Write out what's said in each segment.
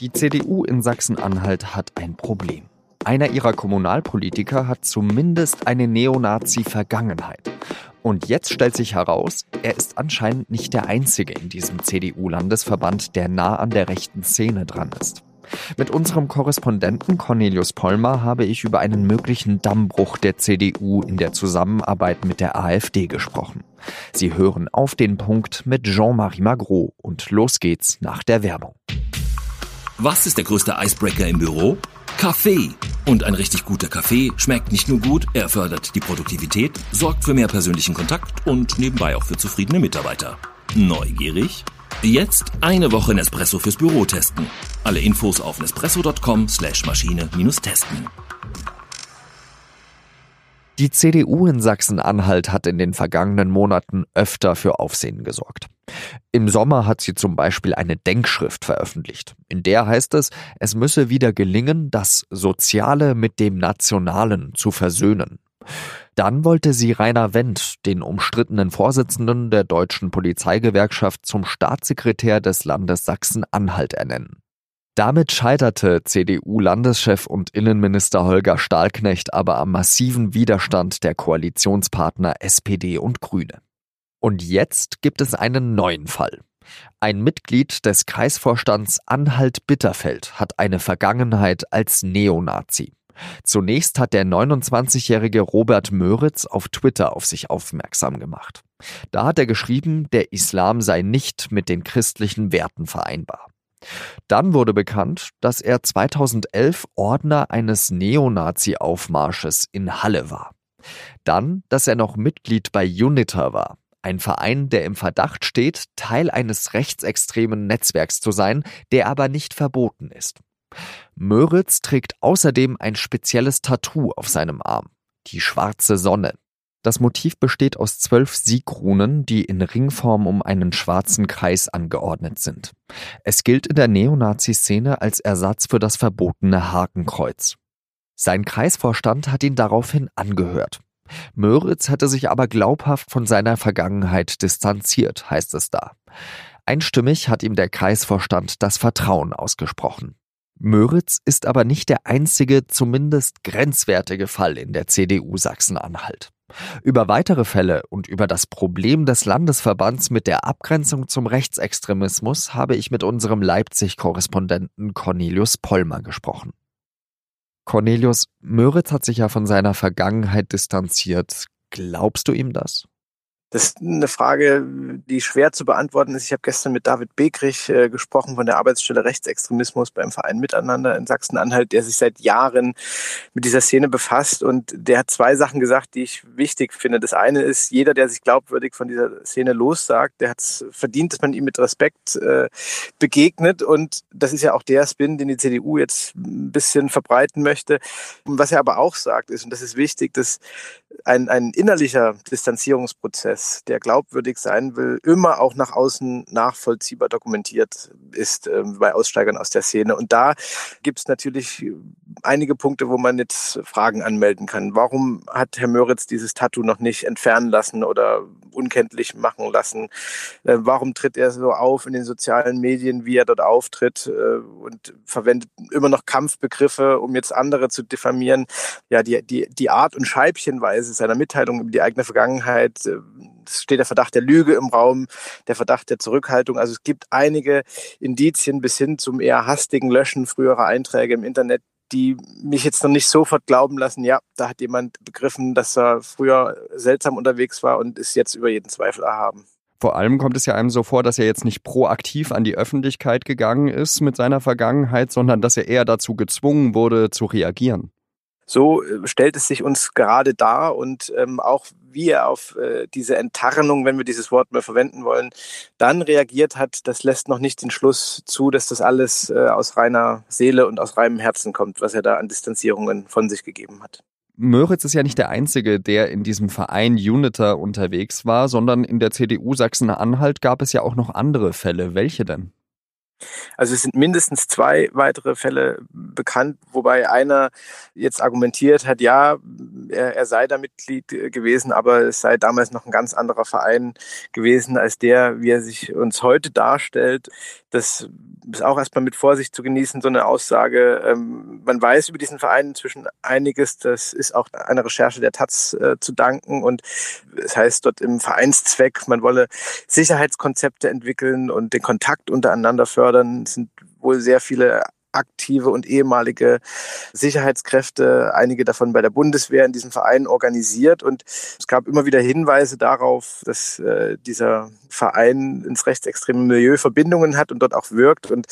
Die CDU in Sachsen-Anhalt hat ein Problem. Einer ihrer Kommunalpolitiker hat zumindest eine Neonazi-Vergangenheit. Und jetzt stellt sich heraus, er ist anscheinend nicht der Einzige in diesem CDU-Landesverband, der nah an der rechten Szene dran ist. Mit unserem Korrespondenten Cornelius Pollmer habe ich über einen möglichen Dammbruch der CDU in der Zusammenarbeit mit der AfD gesprochen. Sie hören auf den Punkt mit Jean-Marie Magro und los geht's nach der Werbung. Was ist der größte Icebreaker im Büro? Kaffee. Und ein richtig guter Kaffee schmeckt nicht nur gut, er fördert die Produktivität, sorgt für mehr persönlichen Kontakt und nebenbei auch für zufriedene Mitarbeiter. Neugierig? Jetzt eine Woche Nespresso fürs Büro testen. Alle Infos auf nespresso.com slash Maschine-testen. Die CDU in Sachsen-Anhalt hat in den vergangenen Monaten öfter für Aufsehen gesorgt. Im Sommer hat sie zum Beispiel eine Denkschrift veröffentlicht. In der heißt es, es müsse wieder gelingen, das Soziale mit dem Nationalen zu versöhnen. Dann wollte sie Rainer Wendt, den umstrittenen Vorsitzenden der deutschen Polizeigewerkschaft, zum Staatssekretär des Landes Sachsen-Anhalt ernennen. Damit scheiterte CDU-Landeschef und Innenminister Holger Stahlknecht aber am massiven Widerstand der Koalitionspartner SPD und Grüne. Und jetzt gibt es einen neuen Fall. Ein Mitglied des Kreisvorstands Anhalt-Bitterfeld hat eine Vergangenheit als Neonazi. Zunächst hat der 29-jährige Robert Möritz auf Twitter auf sich aufmerksam gemacht. Da hat er geschrieben, der Islam sei nicht mit den christlichen Werten vereinbar. Dann wurde bekannt, dass er 2011 Ordner eines Neonazi-Aufmarsches in Halle war. Dann, dass er noch Mitglied bei UNITA war, ein Verein, der im Verdacht steht, Teil eines rechtsextremen Netzwerks zu sein, der aber nicht verboten ist. Möritz trägt außerdem ein spezielles Tattoo auf seinem Arm, die schwarze Sonne. Das Motiv besteht aus zwölf Siegrunen, die in Ringform um einen schwarzen Kreis angeordnet sind. Es gilt in der Neonazi-Szene als Ersatz für das verbotene Hakenkreuz. Sein Kreisvorstand hat ihn daraufhin angehört. Möritz hatte sich aber glaubhaft von seiner Vergangenheit distanziert, heißt es da. Einstimmig hat ihm der Kreisvorstand das Vertrauen ausgesprochen. Möritz ist aber nicht der einzige, zumindest grenzwertige Fall in der CDU Sachsen-Anhalt. Über weitere Fälle und über das Problem des Landesverbands mit der Abgrenzung zum Rechtsextremismus habe ich mit unserem Leipzig-Korrespondenten Cornelius Pollmer gesprochen. Cornelius, Möritz hat sich ja von seiner Vergangenheit distanziert. Glaubst du ihm das? Das ist eine Frage, die schwer zu beantworten ist. Ich habe gestern mit David Begrich äh, gesprochen von der Arbeitsstelle Rechtsextremismus beim Verein Miteinander in Sachsen-Anhalt, der sich seit Jahren mit dieser Szene befasst. Und der hat zwei Sachen gesagt, die ich wichtig finde. Das eine ist, jeder, der sich glaubwürdig von dieser Szene lossagt, der hat es verdient, dass man ihm mit Respekt äh, begegnet. Und das ist ja auch der Spin, den die CDU jetzt ein bisschen verbreiten möchte. Und was er aber auch sagt, ist, und das ist wichtig, dass ein, ein innerlicher Distanzierungsprozess, der glaubwürdig sein will, immer auch nach außen nachvollziehbar dokumentiert ist äh, bei Aussteigern aus der Szene. Und da gibt es natürlich einige Punkte, wo man jetzt Fragen anmelden kann. Warum hat Herr Möritz dieses Tattoo noch nicht entfernen lassen oder unkenntlich machen lassen? Äh, warum tritt er so auf in den sozialen Medien, wie er dort auftritt äh, und verwendet immer noch Kampfbegriffe, um jetzt andere zu diffamieren? Ja, die, die, die Art und Scheibchenweise seiner Mitteilung über die eigene Vergangenheit, äh, steht der Verdacht der Lüge im Raum, der Verdacht der Zurückhaltung. Also es gibt einige Indizien bis hin zum eher hastigen Löschen früherer Einträge im Internet, die mich jetzt noch nicht sofort glauben lassen, ja, da hat jemand begriffen, dass er früher seltsam unterwegs war und ist jetzt über jeden Zweifel erhaben. Vor allem kommt es ja einem so vor, dass er jetzt nicht proaktiv an die Öffentlichkeit gegangen ist mit seiner Vergangenheit, sondern dass er eher dazu gezwungen wurde, zu reagieren. So äh, stellt es sich uns gerade dar und ähm, auch wie er auf äh, diese Enttarnung, wenn wir dieses Wort mehr verwenden wollen, dann reagiert hat, das lässt noch nicht den Schluss zu, dass das alles äh, aus reiner Seele und aus reinem Herzen kommt, was er da an Distanzierungen von sich gegeben hat. Möritz ist ja nicht der Einzige, der in diesem Verein Uniter unterwegs war, sondern in der CDU Sachsen-Anhalt gab es ja auch noch andere Fälle. Welche denn? Also es sind mindestens zwei weitere Fälle bekannt, wobei einer jetzt argumentiert hat, ja, er, er, sei da Mitglied gewesen, aber es sei damals noch ein ganz anderer Verein gewesen als der, wie er sich uns heute darstellt. Das ist auch erstmal mit Vorsicht zu genießen, so eine Aussage. Ähm, man weiß über diesen Verein inzwischen einiges. Das ist auch einer Recherche der Taz äh, zu danken. Und es heißt dort im Vereinszweck, man wolle Sicherheitskonzepte entwickeln und den Kontakt untereinander fördern. Es sind wohl sehr viele aktive und ehemalige Sicherheitskräfte, einige davon bei der Bundeswehr in diesem Verein organisiert. Und es gab immer wieder Hinweise darauf, dass äh, dieser Verein ins rechtsextreme Milieu Verbindungen hat und dort auch wirkt. Und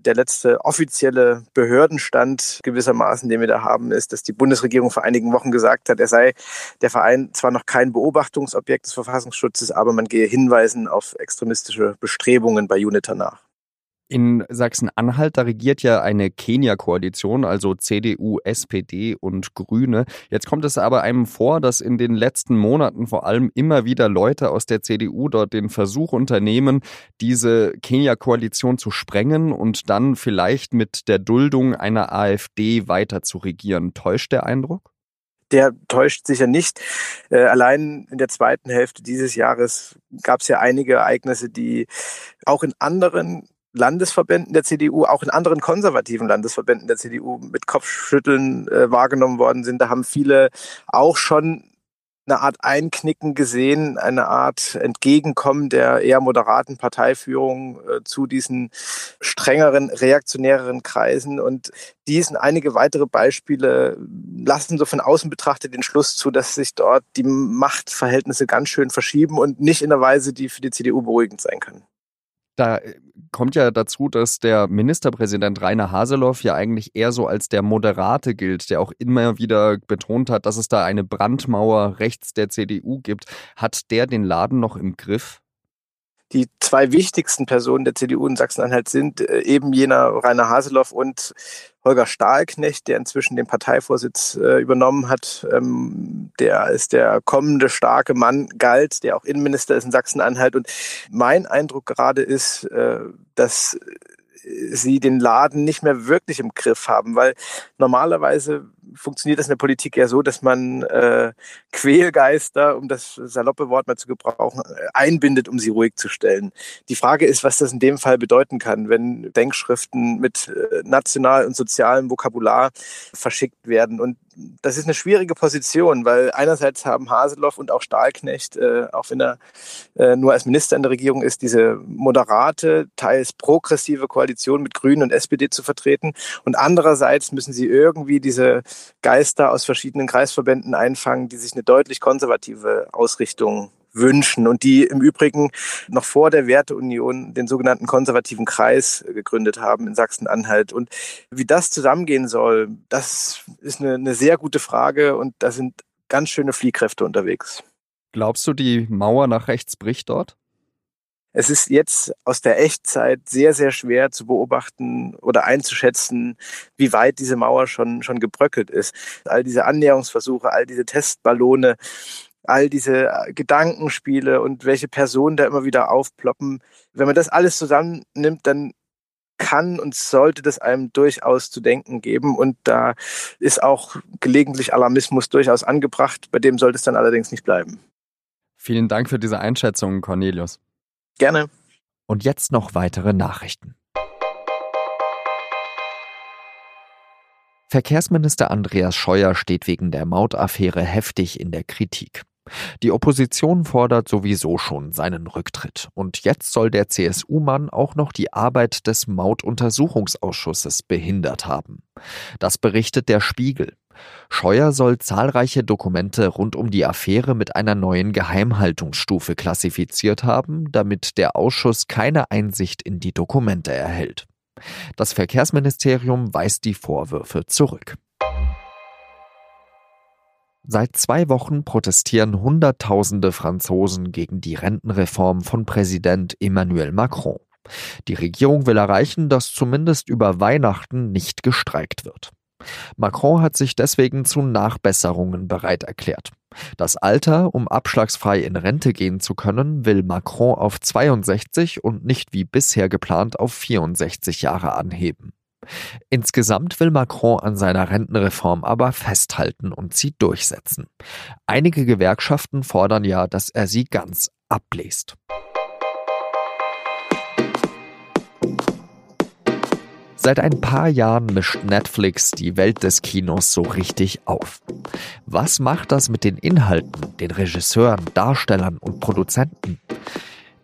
der letzte offizielle Behördenstand gewissermaßen, den wir da haben, ist, dass die Bundesregierung vor einigen Wochen gesagt hat, er sei der Verein zwar noch kein Beobachtungsobjekt des Verfassungsschutzes, aber man gehe Hinweisen auf extremistische Bestrebungen bei UNITA nach. In Sachsen-Anhalt, da regiert ja eine Kenia-Koalition, also CDU, SPD und Grüne. Jetzt kommt es aber einem vor, dass in den letzten Monaten vor allem immer wieder Leute aus der CDU dort den Versuch unternehmen, diese Kenia-Koalition zu sprengen und dann vielleicht mit der Duldung einer AfD weiter zu regieren. Täuscht der Eindruck? der täuscht sicher nicht. Äh, allein in der zweiten Hälfte dieses Jahres gab es ja einige Ereignisse, die auch in anderen Landesverbänden der CDU, auch in anderen konservativen Landesverbänden der CDU mit Kopfschütteln äh, wahrgenommen worden sind. Da haben viele auch schon eine Art Einknicken gesehen, eine Art Entgegenkommen der eher moderaten Parteiführung äh, zu diesen strengeren, reaktionäreren Kreisen. Und diesen einige weitere Beispiele lassen so von außen betrachtet den Schluss zu, dass sich dort die Machtverhältnisse ganz schön verschieben und nicht in einer Weise, die für die CDU beruhigend sein kann. Da kommt ja dazu, dass der Ministerpräsident Rainer Haseloff ja eigentlich eher so als der Moderate gilt, der auch immer wieder betont hat, dass es da eine Brandmauer rechts der CDU gibt. Hat der den Laden noch im Griff? Die zwei wichtigsten Personen der CDU in Sachsen-Anhalt sind äh, eben jener Rainer Haseloff und Holger Stahlknecht, der inzwischen den Parteivorsitz äh, übernommen hat, ähm, der als der kommende starke Mann galt, der auch Innenminister ist in Sachsen-Anhalt. Und mein Eindruck gerade ist, äh, dass sie den Laden nicht mehr wirklich im Griff haben, weil normalerweise funktioniert das in der Politik ja so, dass man äh, Quälgeister, um das saloppe Wort mal zu gebrauchen, einbindet, um sie ruhig zu stellen. Die Frage ist, was das in dem Fall bedeuten kann, wenn Denkschriften mit äh, national und sozialem Vokabular verschickt werden. Und das ist eine schwierige Position, weil einerseits haben Haseloff und auch Stahlknecht, äh, auch wenn er äh, nur als Minister in der Regierung ist, diese moderate, teils progressive Koalition mit Grünen und SPD zu vertreten. Und andererseits müssen sie irgendwie diese Geister aus verschiedenen Kreisverbänden einfangen, die sich eine deutlich konservative Ausrichtung wünschen und die im Übrigen noch vor der Werteunion den sogenannten konservativen Kreis gegründet haben in Sachsen-Anhalt. Und wie das zusammengehen soll, das ist eine, eine sehr gute Frage und da sind ganz schöne Fliehkräfte unterwegs. Glaubst du, die Mauer nach rechts bricht dort? Es ist jetzt aus der Echtzeit sehr, sehr schwer zu beobachten oder einzuschätzen, wie weit diese Mauer schon, schon gebröckelt ist. All diese Annäherungsversuche, all diese Testballone, all diese äh, Gedankenspiele und welche Personen da immer wieder aufploppen. Wenn man das alles zusammennimmt, dann kann und sollte das einem durchaus zu denken geben. Und da ist auch gelegentlich Alarmismus durchaus angebracht. Bei dem sollte es dann allerdings nicht bleiben. Vielen Dank für diese Einschätzung, Cornelius. Gerne. Und jetzt noch weitere Nachrichten. Verkehrsminister Andreas Scheuer steht wegen der Mautaffäre heftig in der Kritik. Die Opposition fordert sowieso schon seinen Rücktritt. Und jetzt soll der CSU-Mann auch noch die Arbeit des Mautuntersuchungsausschusses behindert haben. Das berichtet der Spiegel. Scheuer soll zahlreiche Dokumente rund um die Affäre mit einer neuen Geheimhaltungsstufe klassifiziert haben, damit der Ausschuss keine Einsicht in die Dokumente erhält. Das Verkehrsministerium weist die Vorwürfe zurück. Seit zwei Wochen protestieren Hunderttausende Franzosen gegen die Rentenreform von Präsident Emmanuel Macron. Die Regierung will erreichen, dass zumindest über Weihnachten nicht gestreikt wird. Macron hat sich deswegen zu Nachbesserungen bereit erklärt. Das Alter, um abschlagsfrei in Rente gehen zu können, will Macron auf 62 und nicht wie bisher geplant auf 64 Jahre anheben. Insgesamt will Macron an seiner Rentenreform aber festhalten und sie durchsetzen. Einige Gewerkschaften fordern ja, dass er sie ganz ablest. Seit ein paar Jahren mischt Netflix die Welt des Kinos so richtig auf. Was macht das mit den Inhalten, den Regisseuren, Darstellern und Produzenten?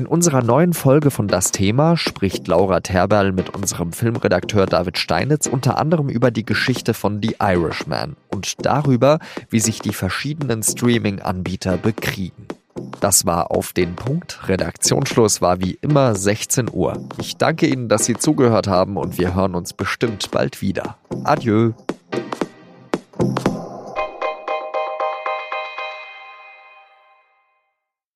In unserer neuen Folge von Das Thema spricht Laura Terberl mit unserem Filmredakteur David Steinitz unter anderem über die Geschichte von The Irishman und darüber, wie sich die verschiedenen Streaming-Anbieter bekriegen. Das war auf den Punkt. Redaktionsschluss war wie immer 16 Uhr. Ich danke Ihnen, dass Sie zugehört haben und wir hören uns bestimmt bald wieder. Adieu.